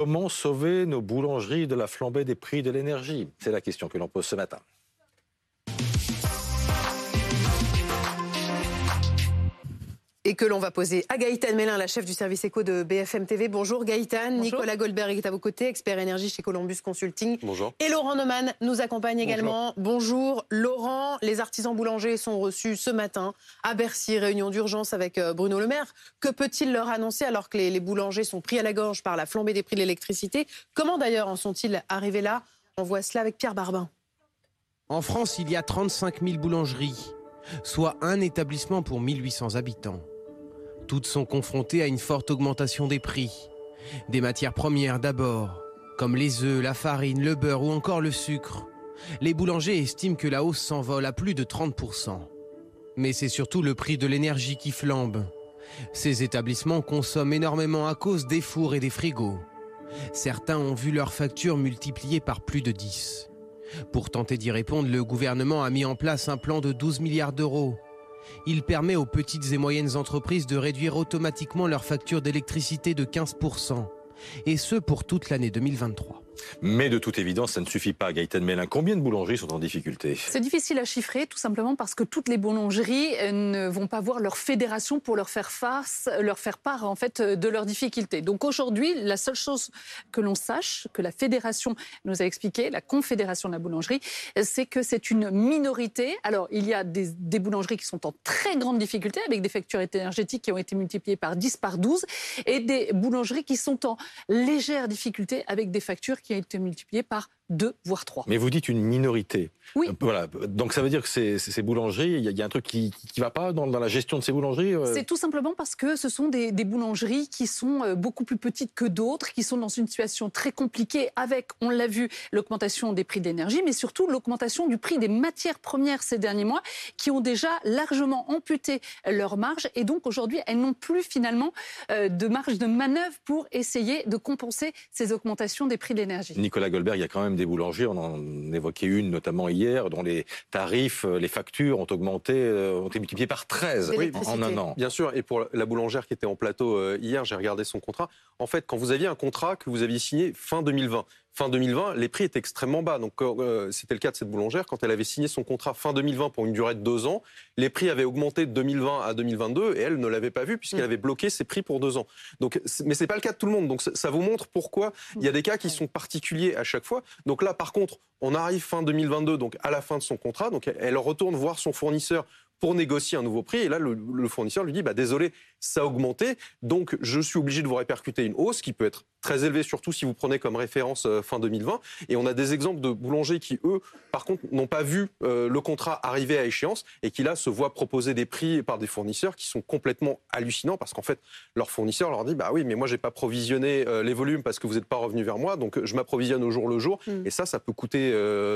Comment sauver nos boulangeries de la flambée des prix de l'énergie? C'est la question que l'on pose ce matin. Et que l'on va poser à Gaëtan Mélin, la chef du service éco de BFM TV. Bonjour Gaëtan. Nicolas Goldberg est à vos côtés, expert énergie chez Columbus Consulting. Bonjour. Et Laurent Neumann nous accompagne également. Bonjour Laurent. Les artisans boulangers sont reçus ce matin à Bercy, réunion d'urgence avec euh, Bruno Le Maire. Que peut-il leur annoncer alors que les, les boulangers sont pris à la gorge par la flambée des prix de l'électricité? Comment d'ailleurs en sont-ils arrivés là? On voit cela avec Pierre Barbin. En France, il y a 35 000 boulangeries, soit un établissement pour 1800 habitants. Toutes sont confrontées à une forte augmentation des prix. Des matières premières d'abord, comme les œufs, la farine, le beurre ou encore le sucre. Les boulangers estiment que la hausse s'envole à plus de 30%. Mais c'est surtout le prix de l'énergie qui flambe. Ces établissements consomment énormément à cause des fours et des frigos. Certains ont vu leurs factures multipliées par plus de 10. Pour tenter d'y répondre, le gouvernement a mis en place un plan de 12 milliards d'euros il permet aux petites et moyennes entreprises de réduire automatiquement leur facture d'électricité de 15%, et ce pour toute l'année 2023. Mais de toute évidence, ça ne suffit pas, Gaëtan Mélin. Combien de boulangeries sont en difficulté? C'est difficile à chiffrer, tout simplement parce que toutes les boulangeries euh, ne vont pas voir leur fédération pour leur faire face, leur faire part en fait de leurs difficultés. Donc aujourd'hui, la seule chose que l'on sache, que la fédération nous a expliqué, la confédération de la boulangerie, c'est que c'est une minorité. Alors il y a des, des, boulangeries qui sont en très grande difficulté avec des factures énergétiques qui ont été multipliées par 10, par 12, et des boulangeries qui sont en légère difficulté avec des factures qui a été multiplié par deux, voire trois. Mais vous dites une minorité. Oui. Voilà. Donc ça veut dire que ces, ces boulangeries, il y, a un truc qui ne va pas dans, dans, la gestion de ces boulangeries euh... C'est tout simplement parce que ce sont des, des boulangeries qui sont euh, beaucoup plus petites que d'autres, qui sont dans une situation très compliquée avec, on l'a vu, l'augmentation des prix d'énergie, mais surtout l'augmentation du prix des matières premières ces derniers mois, qui ont déjà largement amputé leur marge. Et donc aujourd'hui, elles n'ont plus finalement euh, de marge de manœuvre pour essayer de compenser ces augmentations des prix de l'énergie. Nicolas Goldberg, il y a quand même des boulangeries, on en évoquait une notamment hier, dont les tarifs, euh, les factures ont augmenté, euh, ont été multipliés par 13 oui, en un an. Bien sûr, et pour la boulangère qui était en plateau euh, hier, j'ai regardé son contrat. En fait, quand vous aviez un contrat que vous aviez signé fin 2020, fin 2020, les prix étaient extrêmement bas. Donc, euh, c'était le cas de cette boulangère. Quand elle avait signé son contrat fin 2020 pour une durée de deux ans, les prix avaient augmenté de 2020 à 2022 et elle ne l'avait pas vu puisqu'elle avait bloqué ses prix pour deux ans. Donc, mais c'est pas le cas de tout le monde. Donc, ça vous montre pourquoi il y a des cas qui sont particuliers à chaque fois. Donc là, par contre, on arrive fin 2022, donc à la fin de son contrat. Donc, elle retourne voir son fournisseur pour négocier un nouveau prix. Et là, le, le fournisseur lui dit bah, désolé, ça a augmenté, donc je suis obligé de vous répercuter une hausse qui peut être très élevée, surtout si vous prenez comme référence euh, fin 2020. Et on a des exemples de boulangers qui, eux, par contre, n'ont pas vu euh, le contrat arriver à échéance et qui, là, se voient proposer des prix par des fournisseurs qui sont complètement hallucinants parce qu'en fait, leur fournisseur leur dit bah oui, mais moi, j'ai pas provisionné euh, les volumes parce que vous n'êtes pas revenu vers moi, donc je m'approvisionne au jour le jour. Mm. Et ça, ça peut coûter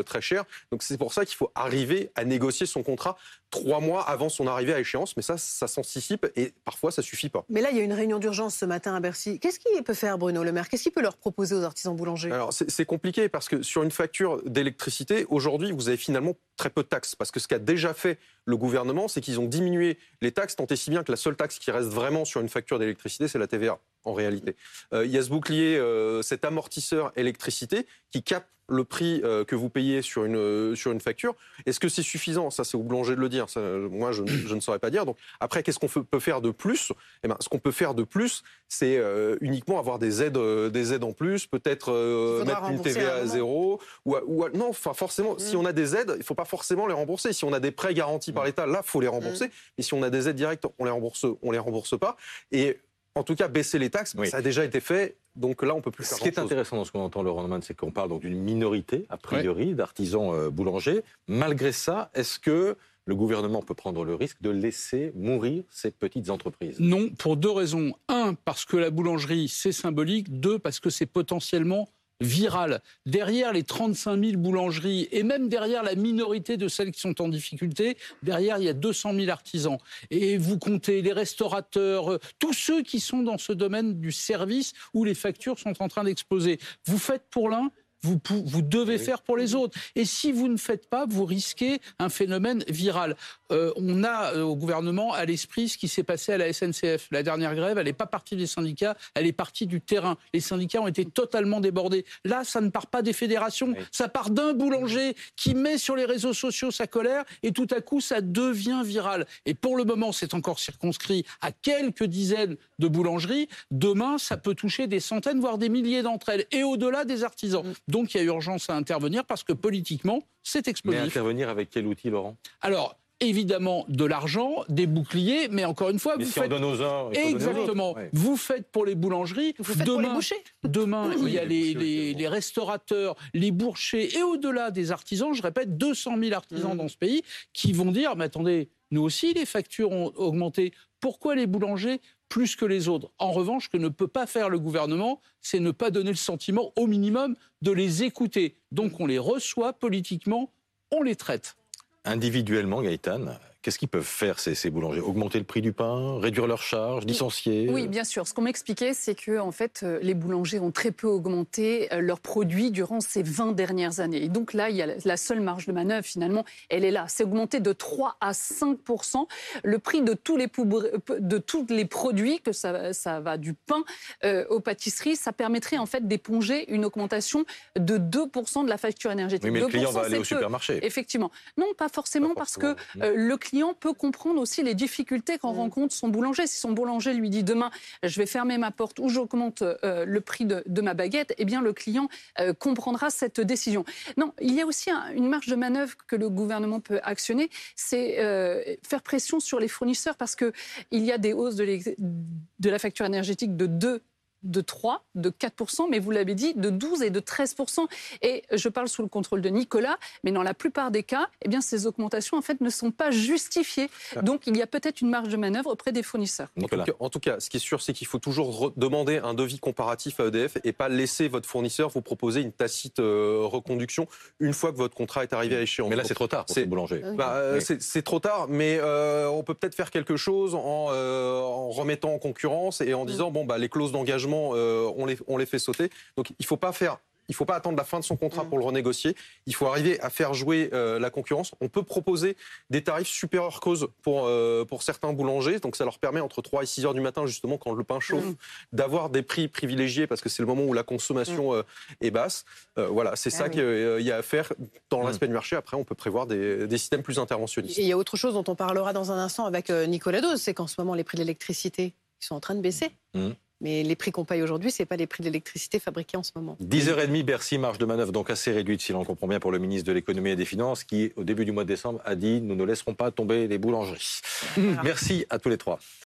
très cher. Donc c'est pour ça qu'il faut arriver à négocier son contrat trois mois avant son arrivée à échéance. Mais ça, ça s'anticipe et parfois, ça suffit pas. Mais là, il y a une réunion d'urgence ce matin à Bercy. Qu'est-ce qu'il peut faire, Bruno Le Maire? Qu'est-ce qu'il peut leur proposer aux artisans boulangers? Alors, c'est compliqué parce que sur une facture d'électricité, aujourd'hui, vous avez finalement très peu de taxes. Parce que ce qu'a déjà fait le gouvernement, c'est qu'ils ont diminué les taxes, tant et si bien que la seule taxe qui reste vraiment sur une facture d'électricité, c'est la TVA, en réalité. Euh, il y a ce bouclier, euh, cet amortisseur électricité qui capte le prix euh, que vous payez sur une, euh, sur une facture. Est-ce que c'est suffisant? Ça, c'est au boulanger de le dire. Ça, moi, je, je, ne saurais pas dire. Donc, après, qu'est-ce qu'on peut faire de plus? Eh ben, Ce qu'on peut faire de plus, c'est euh, uniquement avoir des aides, euh, des aides en plus, peut-être euh, mettre une TVA à zéro. Ou, ou, non, enfin, forcément, mmh. si on a des aides, il ne faut pas forcément les rembourser. Si on a des prêts garantis par l'État, là, il faut les rembourser. Mmh. Mais si on a des aides directes, on les rembourse, on les rembourse pas. Et en tout cas, baisser les taxes, oui. ça a déjà été fait. Donc là, on peut plus faire Ce qui est intéressant dans ce qu'on entend, Laurent Neumann, c'est qu'on parle donc d'une minorité, a priori, d'artisans euh, boulangers. Malgré ça, est-ce que le gouvernement peut prendre le risque de laisser mourir ces petites entreprises? Non, pour deux raisons. Un, parce que la boulangerie, c'est symbolique. Deux, parce que c'est potentiellement viral. Derrière les 35 000 boulangeries et même derrière la minorité de celles qui sont en difficulté, derrière il y a 200 000 artisans. Et vous comptez les restaurateurs, tous ceux qui sont dans ce domaine du service où les factures sont en train d'exploser. Vous faites pour l'un, vous, vous, devez oui. faire pour les autres. Et si vous ne faites pas, vous risquez un phénomène viral. euh, on a euh, au gouvernement à l'esprit ce qui s'est passé à la SNCF. La dernière grève, elle n'est pas partie des syndicats, elle est partie du terrain. Les syndicats ont été totalement débordés. Là, ça ne part pas des fédérations, ça part d'un boulanger qui met sur les réseaux sociaux sa colère et tout à coup, ça devient viral. Et pour le moment, c'est encore circonscrit à quelques dizaines de boulangeries. Demain, ça peut toucher des centaines, voire des milliers d'entre elles, et au-delà des artisans. Mm. Donc il y a urgence à intervenir parce que politiquement, c'est explosif. Mais intervenir avec quel outil, Laurent? Alors, évidemment de l'argent, des boucliers, mais encore une fois, mais vous si faites on donne aux uns, exactement. Vous faites pour les boulangeries. Vous faites demain, pour les bouchers. Demain, il y a les, les, les, les, restaurateurs, les bourchers et au-delà des artisans. Je répète, 200 000 artisans mmh. dans ce pays qui vont dire mais attendez, nous aussi les factures ont augmenté. Pourquoi les boulangers plus que les autres. En revanche, que ne peut pas faire le gouvernement, c'est ne pas donner le sentiment, au minimum, de les écouter. Donc on les reçoit politiquement, on les traite. Individuellement, Gaëtan, Qu'est-ce qu'ils peuvent faire, ces, ces, boulangers? Augmenter le prix du pain Réduire leurs charges Licencier? Oui, bien sûr. Ce qu'on m'expliquait, c'est que en fait, euh, les boulangers ont très peu augmenté euh, leurs produits durant ces 20 dernières années. Et donc là, il y a la seule marge de manœuvre, finalement, elle est là. C'est augmenté de 3 à 5% le prix de tous les, de tous les produits, que ça, ça va du pain euh, aux pâtisseries. Ça permettrait en fait d'éponger une augmentation de 2% de la facture énergétique. Oui, mais le client va aller au supermarché. Effectivement. Non, pas forcément, pas forcément. parce que euh, le client client peut comprendre aussi les difficultés qu'en mmh. rencontre son boulanger. Si son boulanger lui dit demain, je vais fermer ma porte ou j'augmente euh, le prix de, de, ma baguette, eh bien le client euh, comprendra cette décision. Non, il y a aussi un, une marge de manœuvre que le gouvernement peut actionner, c'est euh, faire pression sur les fournisseurs parce que il y a des hausses de, de la facture énergétique de 2 de 3, de 4%, mais vous l'avez dit, de 12 et de 13%. Et je parle sous le contrôle de Nicolas, mais dans la plupart des cas, eh bien, ces augmentations en fait, ne sont pas justifiées. Ah. Donc il y a peut-être une marge de manœuvre auprès des fournisseurs. En tout, cas, en tout, cas, ce qui est sûr, c'est qu'il faut toujours demander un devis comparatif à EDF et pas laisser votre fournisseur vous proposer une tacite euh, reconduction une fois que votre contrat est arrivé à échéance. Mais là, c'est trop tard pour boulanger. Bah, euh, C'est trop tard, mais euh, on peut peut-être faire quelque chose en, euh, en, remettant en concurrence et en disant, bon, bah, les clauses d'engagement euh, on, les, on les fait sauter. Donc il ne faut pas faire il ne faut pas attendre la fin de son contrat mm. pour le renégocier. Il faut arriver à faire jouer euh, la concurrence. On peut proposer des tarifs supérieurs cause pour, euh, pour certains boulangers. Donc ça leur permet entre 3 et 6 heures du matin, justement, quand le pain chauffe, mm. d'avoir des prix privilégiés parce que c'est le moment où la consommation mm. est basse. voilà, c'est ah ça qu'il y a à faire dans l'aspect du marché. Après, on peut prévoir des, des, systèmes plus interventionnistes. Et il y a autre chose dont on parlera dans un instant avec Nicolas Dose, c'est qu'en ce moment, les prix de l'électricité sont en train de baisser. Mais les prix qu'on paye aujourd'hui, ce n'est pas les prix de l'électricité fabriqués en ce moment. 10h30, Bercy, marge de manœuvre donc assez réduite, si l'on comprend bien, pour le ministre de l'économie et des Finances, qui, au début du mois de décembre, a dit Nous ne laisserons pas tomber les boulangeries. Merci à tous les trois.